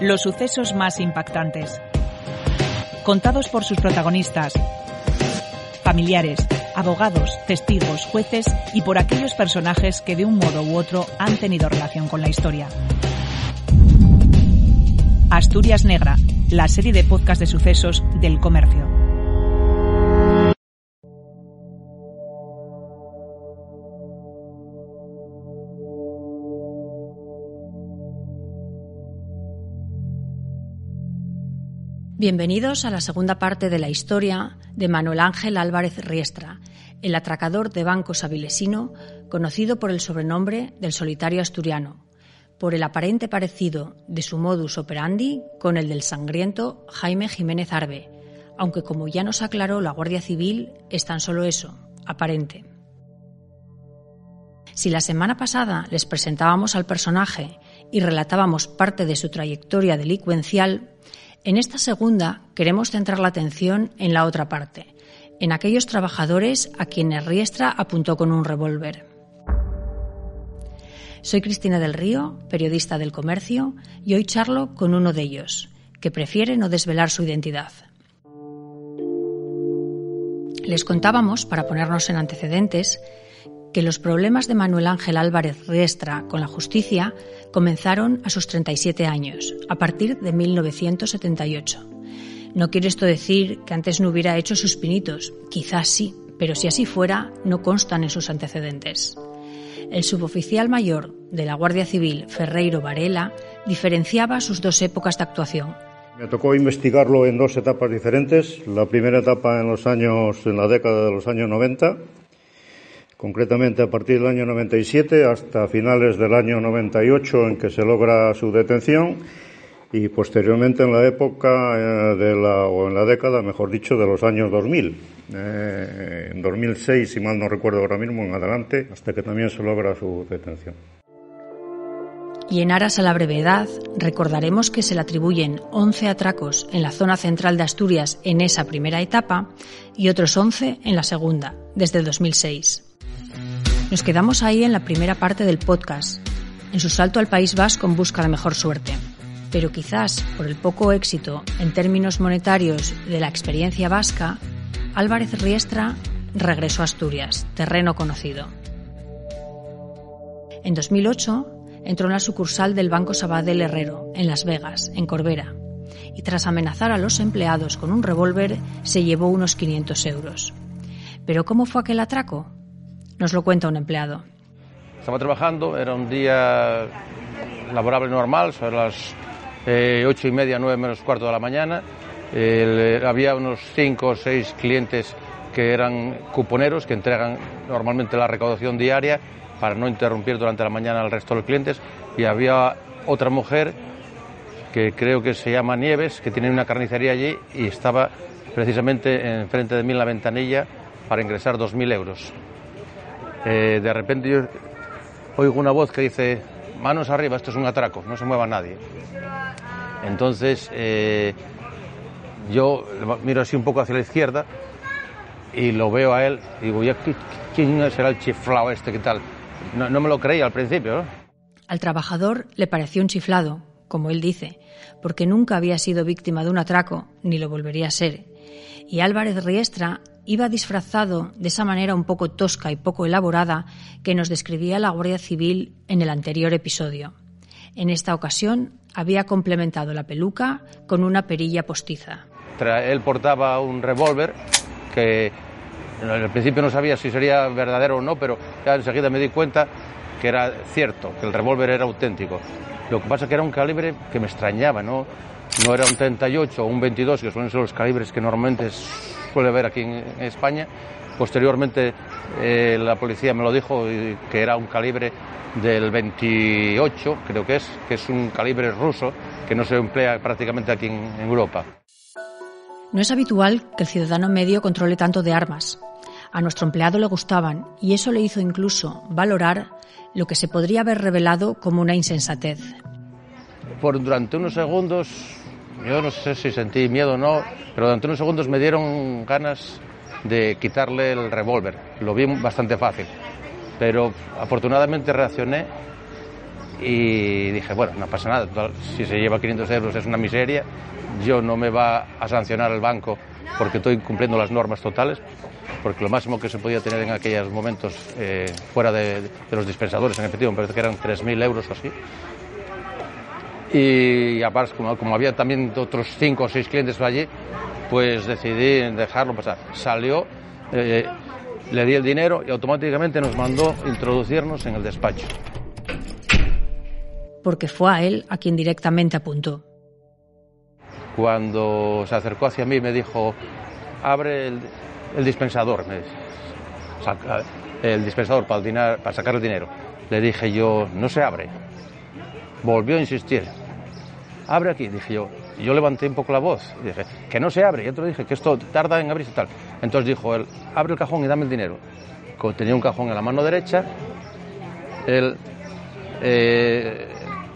Los sucesos más impactantes. Contados por sus protagonistas, familiares, abogados, testigos, jueces y por aquellos personajes que de un modo u otro han tenido relación con la historia. Asturias Negra, la serie de podcast de sucesos del comercio. Bienvenidos a la segunda parte de la historia de Manuel Ángel Álvarez Riestra, el atracador de bancos avilesino, conocido por el sobrenombre del solitario asturiano, por el aparente parecido de su modus operandi con el del sangriento Jaime Jiménez Arbe, aunque como ya nos aclaró la Guardia Civil, es tan solo eso, aparente. Si la semana pasada les presentábamos al personaje y relatábamos parte de su trayectoria delincuencial, en esta segunda queremos centrar la atención en la otra parte, en aquellos trabajadores a quienes Riestra apuntó con un revólver. Soy Cristina del Río, periodista del comercio, y hoy charlo con uno de ellos, que prefiere no desvelar su identidad. Les contábamos, para ponernos en antecedentes, que los problemas de Manuel Ángel Álvarez Riestra con la justicia comenzaron a sus 37 años, a partir de 1978. No quiere esto decir que antes no hubiera hecho sus pinitos, quizás sí, pero si así fuera, no constan en sus antecedentes. El suboficial mayor de la Guardia Civil, Ferreiro Varela, diferenciaba sus dos épocas de actuación. Me tocó investigarlo en dos etapas diferentes. La primera etapa en los años, en la década de los años 90, concretamente a partir del año 97 hasta finales del año 98 en que se logra su detención y posteriormente en la época eh, de la, o en la década, mejor dicho, de los años 2000. Eh, en 2006, si mal no recuerdo ahora mismo, en adelante, hasta que también se logra su detención. Y en aras a la brevedad, recordaremos que se le atribuyen 11 atracos en la zona central de Asturias en esa primera etapa y otros 11 en la segunda, desde el 2006. Nos quedamos ahí en la primera parte del podcast, en su salto al País Vasco en busca de mejor suerte. Pero quizás por el poco éxito en términos monetarios de la experiencia vasca, Álvarez Riestra regresó a Asturias, terreno conocido. En 2008 entró en la sucursal del Banco Sabadell Herrero, en Las Vegas, en Corbera, y tras amenazar a los empleados con un revólver, se llevó unos 500 euros. ¿Pero cómo fue aquel atraco? Nos lo cuenta un empleado. Estaba trabajando, era un día laborable normal, sobre las eh, ocho y media, nueve menos cuarto de la mañana. había unos cinco o seis clientes que eran cuponeros, que entregan normalmente la recaudación diaria para no interrumpir durante la mañana al resto de los clientes. Y había otra mujer que creo que se llama Nieves, que tiene una carnicería allí y estaba precisamente enfrente de mí en la ventanilla para ingresar 2.000 euros. Eh, de repente yo oigo una voz que dice, manos arriba, esto es un atraco, no se mueva nadie. Entonces eh, yo miro así un poco hacia la izquierda y lo veo a él y digo, ¿quién será el chiflado este? ¿Qué tal? No, me lo creía al principio. Al trabajador le pareció un chiflado, como él dice, porque nunca había sido víctima de un atraco, ni lo volvería a ser. Y Álvarez Riestra iba disfrazado de esa manera un poco tosca y poco elaborada que nos describía la Guardia Civil en el anterior episodio. En esta ocasión había complementado la peluca con una perilla postiza. Él portaba un revólver que al principio no sabía si sería verdadero o no, pero ya enseguida me di cuenta que era cierto, que el revólver era auténtico. Lo que pasa es que era un calibre que me extrañaba, ¿no? No era un 38 o un 22, que suelen ser los calibres que normalmente suele ver aquí en España. Posteriormente eh, la policía me lo dijo que era un calibre del 28, creo que es, que es un calibre ruso que no se emplea prácticamente aquí en Europa. No es habitual que el ciudadano medio controle tanto de armas. A nuestro empleado le gustaban y eso le hizo incluso valorar lo que se podría haber revelado como una insensatez. Por durante unos segundos yo no sé si sentí miedo o no, pero durante unos segundos me dieron ganas de quitarle el revólver. Lo vi bastante fácil. Pero afortunadamente reaccioné y dije, bueno, no pasa nada, si se lleva 500 euros es una miseria, yo no me va a sancionar el banco porque estoy cumpliendo las normas totales, porque lo máximo que se podía tener en aquellos momentos eh, fuera de, los dispensadores en efectivo, me parece que eran 3.000 euros o así. Y aparte, como, como había también otros 5 o 6 clientes allí, pues decidí dejarlo pasar. Salió, eh, le di el dinero y automáticamente nos mandó introducirnos en el despacho. Porque fue a él a quien directamente apuntó. Cuando se acercó hacia mí me dijo, abre el, dispensador, saca el dispensador para, para sacar el dinero. Le dije yo, no se abre. Volvió a insistir, abre aquí, dije yo. yo levanté un poco la voz y dije, que no se abre. Y otro dije, que esto tarda en abrirse tal. Entonces dijo él, abre el cajón y dame el dinero. Tenía un cajón en la mano derecha, él eh,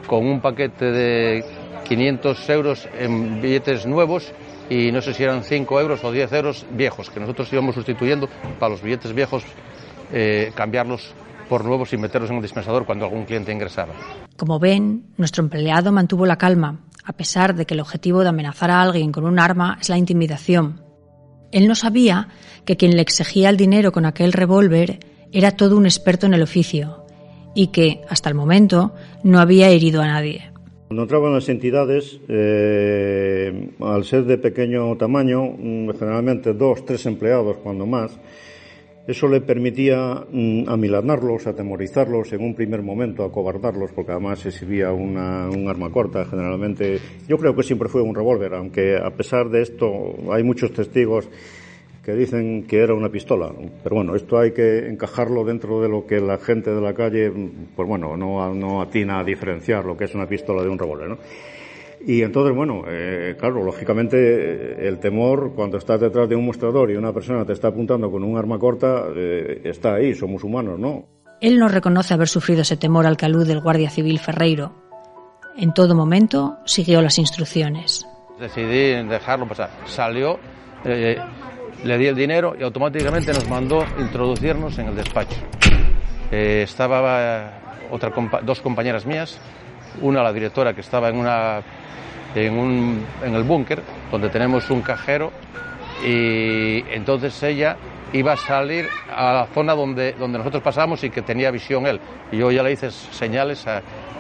con un paquete de 500 euros en billetes nuevos y no sé si eran 5 euros o 10 euros viejos, que nosotros íbamos sustituyendo para los billetes viejos, eh, cambiarlos por nuevos y meterlos en el dispensador cuando algún cliente ingresaba. Como ven, nuestro empleado mantuvo la calma, a pesar de que el objetivo de amenazar a alguien con un arma es la intimidación. Él no sabía que quien le exigía el dinero con aquel revólver era todo un experto en el oficio y que, hasta el momento, no había herido a nadie. Cuando entraban las entidades, eh, al ser de pequeño tamaño, mm, generalmente dos, tres empleados cuando más, eso le permitía mm, amilanarlos, atemorizarlos en un primer momento, acobardarlos, porque además exhibía una, un arma corta generalmente. Yo creo que siempre fue un revólver, aunque a pesar de esto hay muchos testigos que dicen que era una pistola. Pero bueno, esto hay que encajarlo dentro de lo que la gente de la calle, pues bueno, no, no atina a diferenciar lo que es una pistola de un revólver, ¿no? Y entonces, bueno, eh, claro, lógicamente el temor cuando estás detrás de un mostrador y una persona te está apuntando con un arma corta, eh, está ahí, somos humanos, ¿no? Él no reconoce haber sufrido ese temor al calud del guardia civil Ferreiro. En todo momento siguió las instrucciones. Decidí dejarlo pasar. Salió, eh, le di el dinero y automáticamente nos mandó introducirnos en el despacho. Eh, estaba otra dos compañeras mías, una la directora que estaba en, una, en, un, en el búnker, donde tenemos un cajero, y entonces ella iba a salir a la zona donde, donde nosotros pasamos y que tenía visión él. Y yo ya le hice señales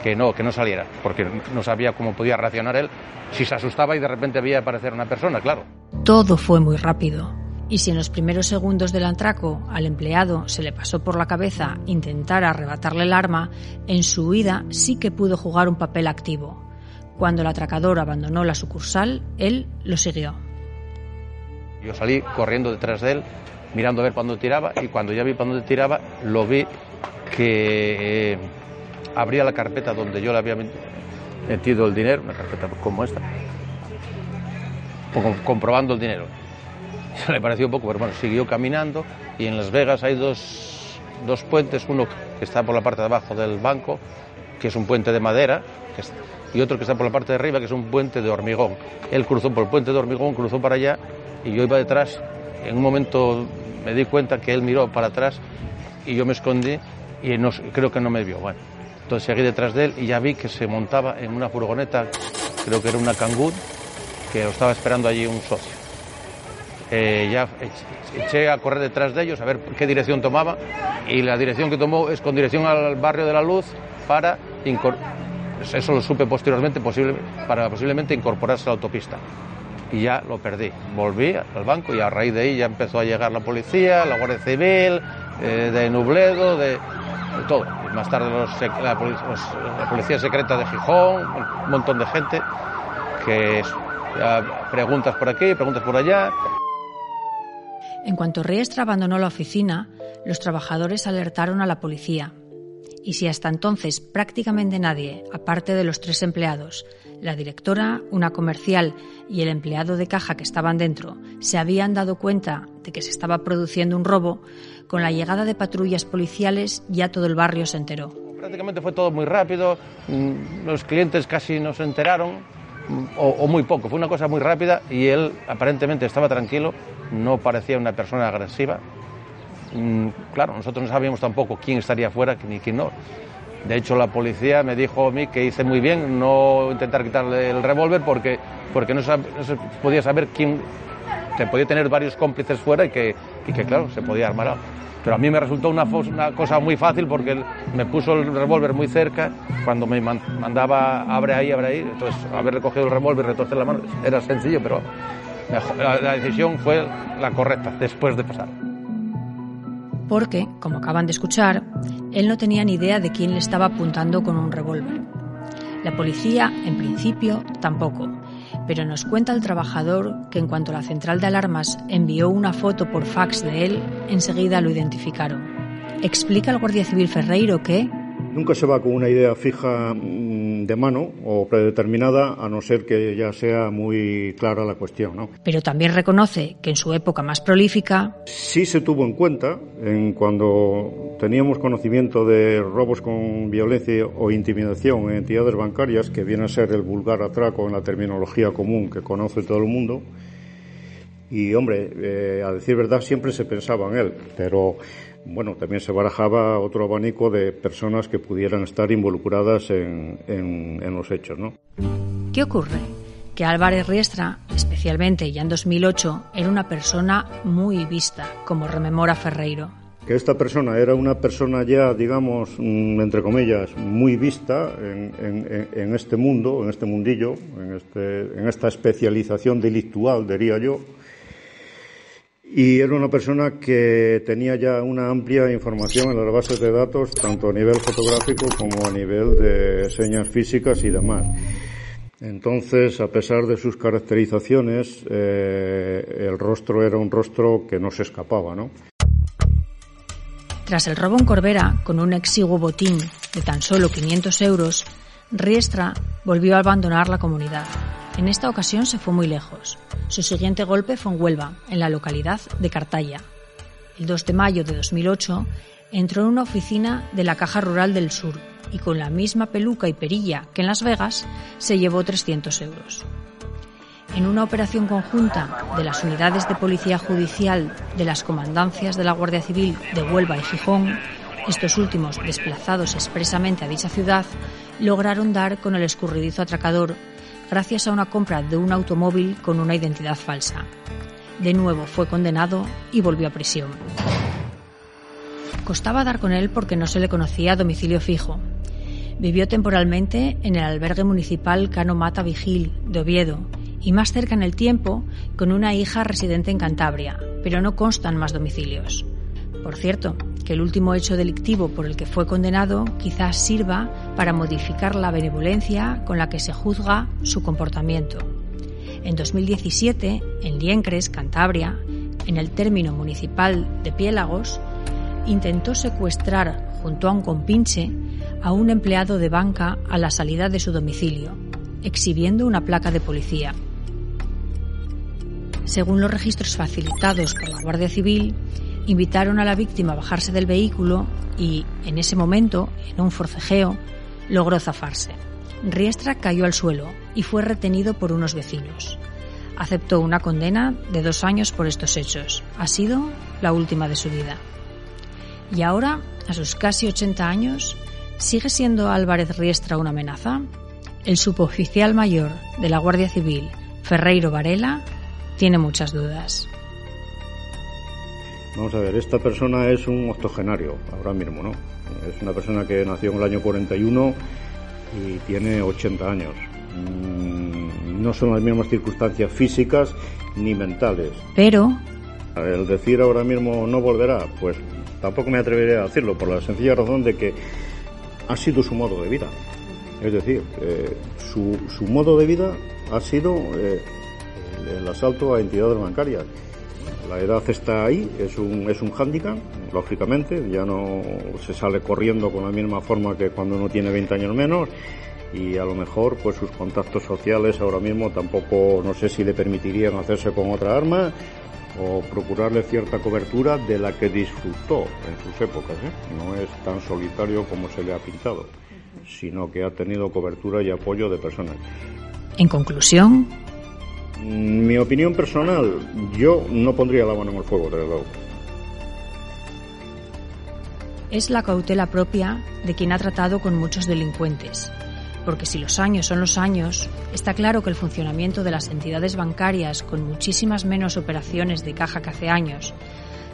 que no, que no saliera, porque no sabía cómo podía reaccionar él si se asustaba y de repente veía aparecer una persona, claro. Todo fue muy rápido. Y si en los primeros segundos del atraco al empleado se le pasó por la cabeza intentar arrebatarle el arma, en su huida sí que pudo jugar un papel activo. Cuando el atracador abandonó la sucursal, él lo siguió. Yo salí corriendo detrás de él, mirando a ver cuándo tiraba, y cuando ya vi cuándo tiraba, lo vi que eh, abría la carpeta donde yo le había metido el dinero, una carpeta como esta, comprobando el dinero le pareció un poco, pero bueno, siguió caminando y en Las Vegas hay dos, dos puentes, uno que está por la parte de abajo del banco, que es un puente de madera, y otro que está por la parte de arriba, que es un puente de hormigón. Él cruzó por el puente de hormigón, cruzó para allá y yo iba detrás. En un momento me di cuenta que él miró para atrás y yo me escondí y creo que no me vio. Bueno, entonces seguí detrás de él y ya vi que se montaba en una furgoneta, creo que era una Kangoo, que lo estaba esperando allí un socio. Eh, ya eché a correr detrás de ellos a ver qué dirección tomaba y la dirección que tomó es con dirección al barrio de la Luz para eso lo supe posteriormente posible, para posiblemente incorporarse a la autopista y ya lo perdí. Volví al banco y a raíz de ahí ya empezó a llegar la policía, la Guardia Civil, eh, de Nubledo, de, todo. más tarde la, policía, secreta de Gijón, un montón de gente que preguntas por aquí, preguntas por allá. En cuanto Riestra abandonó la oficina, los trabajadores alertaron a la policía. Y si hasta entonces prácticamente nadie, aparte de los tres empleados, la directora, una comercial y el empleado de caja que estaban dentro, se habían dado cuenta de que se estaba produciendo un robo, con la llegada de patrullas policiales ya todo el barrio se enteró. Prácticamente fue todo muy rápido, mm, los clientes casi no se enteraron, o, muy poco. Fue una cosa muy rápida y él aparentemente estaba tranquilo, no parecía una persona agresiva. Mm, claro, nosotros no sabíamos tampoco quién estaría fuera ni quién no. De hecho, la policía me dijo a mí que hice muy bien no intentar quitarle el revólver porque, porque no, se podía saber quién, se podía tener varios cómplices fuera y que, y que claro, se podía armar algo. Pero a mí me resultó una, una cosa muy fácil porque me puso el revólver muy cerca cuando me mandaba abre ahí, abre ahí. Entonces, haber recogido el revólver y retorcer la mano era sencillo, pero la decisión fue la correcta después de pasar. Porque, como acaban de escuchar, él no tenía ni idea de quién le estaba apuntando con un revólver. La policía, en principio, tampoco pero nos cuenta el trabajador que en cuanto la central de alarmas envió una foto por fax de él, enseguida lo identificaron. Explica el Guardia Civil Ferreiro que... Nunca se va con una idea fija mm, de mano o predeterminada, a no ser que ya sea muy clara la cuestión. ¿no? Pero también reconoce que en su época más prolífica... Sí se tuvo en cuenta en cuando teníamos conocimiento de robos con violencia o intimidación en entidades bancarias, que viene a ser el vulgar atraco en la terminología común que conoce todo el mundo. Y, hombre, eh, a decir verdad, siempre se pensaba en él, pero bueno, también se barajaba otro abanico de personas que pudieran estar involucradas en, en, los hechos, ¿no? ¿Qué ocurre? Que Álvarez Riestra, especialmente ya en 2008, era una persona muy vista, como rememora Ferreiro. Que esta persona era una persona ya, digamos, mm, entre comillas, muy vista en, en este mundo, en este mundillo, en, este, en esta especialización delictual, diría yo, y era una persona que tenía ya una amplia información en las bases de datos, tanto a nivel fotográfico como a nivel de señas físicas y demás. Entonces, a pesar de sus caracterizaciones, eh, el rostro era un rostro que no se escapaba, ¿no? Tras el robo en Corbera, con un exiguo botín de tan solo 500 euros, Riestra volvió a abandonar la comunidad. En esta ocasión se fue muy lejos. Su siguiente golpe fue en Huelva, en la localidad de Cartaya. El 2 de mayo de 2008 entró en una oficina de la Caja Rural del Sur y con la misma peluca y perilla que en Las Vegas se llevó 300 euros. En una operación conjunta de las unidades de policía judicial de las comandancias de la Guardia Civil de Huelva y Gijón, estos últimos desplazados expresamente a dicha ciudad, lograron dar con el escurridizo atracador gracias a una compra de un automóvil con una identidad falsa. De nuevo fue condenado y volvió a prisión. Costaba dar con él porque no se le conocía a domicilio fijo. Vivió temporalmente en el albergue municipal Cano Mata Vigil de Oviedo y más cerca en el tiempo con una hija residente en Cantabria, pero no constan más domicilios. Por cierto, que el último hecho delictivo por el que fue condenado quizás sirva para modificar la benevolencia con la que se juzga su comportamiento. En 2017, en Liencres, Cantabria, en el término municipal de Piélagos, intentó secuestrar junto a un compinche a un empleado de banca a la salida de su domicilio, exhibiendo una placa de policía. Según los registros facilitados por la Guardia Civil, invitaron a la víctima a bajarse del vehículo y, en ese momento, en un forcejeo, logró zafarse. Riestra cayó al suelo y fue retenido por unos vecinos. Aceptó una condena de dos años por estos hechos. Ha sido la última de su vida. Y ahora, a sus casi 80 años, ¿sigue siendo Álvarez Riestra una amenaza? El suboficial mayor de la Guardia Civil, Ferreiro Varela, tiene muchas dudas. Vamos a ver, esta persona es un octogenario ahora mismo, ¿no? Es una persona que nació en el año 41 y tiene 80 años. Mm, no son las mismas circunstancias físicas ni mentales. Pero... El decir ahora mismo no volverá, pues tampoco me atreveré a decirlo, por la sencilla razón de que ha sido su modo de vida. Es decir, eh, su, su, modo de vida ha sido eh, el asalto a entidades bancarias la edad está ahí, es un, es un hándicap, lógicamente, ya no se sale corriendo con la misma forma que cuando uno tiene 20 años menos y a lo mejor pues sus contactos sociales ahora mismo tampoco no sé si le permitirían hacerse con otra arma o procurarle cierta cobertura de la que disfrutó en sus épocas. ¿eh? No es tan solitario como se le ha pintado, sino que ha tenido cobertura y apoyo de personas. En conclusión, mi opinión personal, yo no pondría la mano en el fuego, desde luego. es la cautela propia de quien ha tratado con muchos delincuentes. Porque si los años son los años, está claro que el funcionamiento de las entidades bancarias con muchísimas menos operaciones de caja que hace años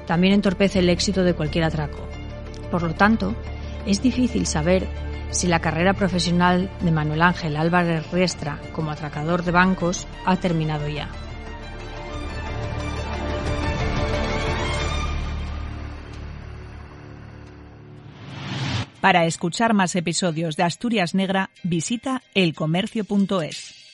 también entorpece el éxito de cualquier atraco. Por lo tanto, es difícil saber si la carrera profesional de Manuel Ángel Álvarez Riestra como atracador de bancos ha terminado ya. Para escuchar más episodios de Asturias Negra, visita elcomercio.es.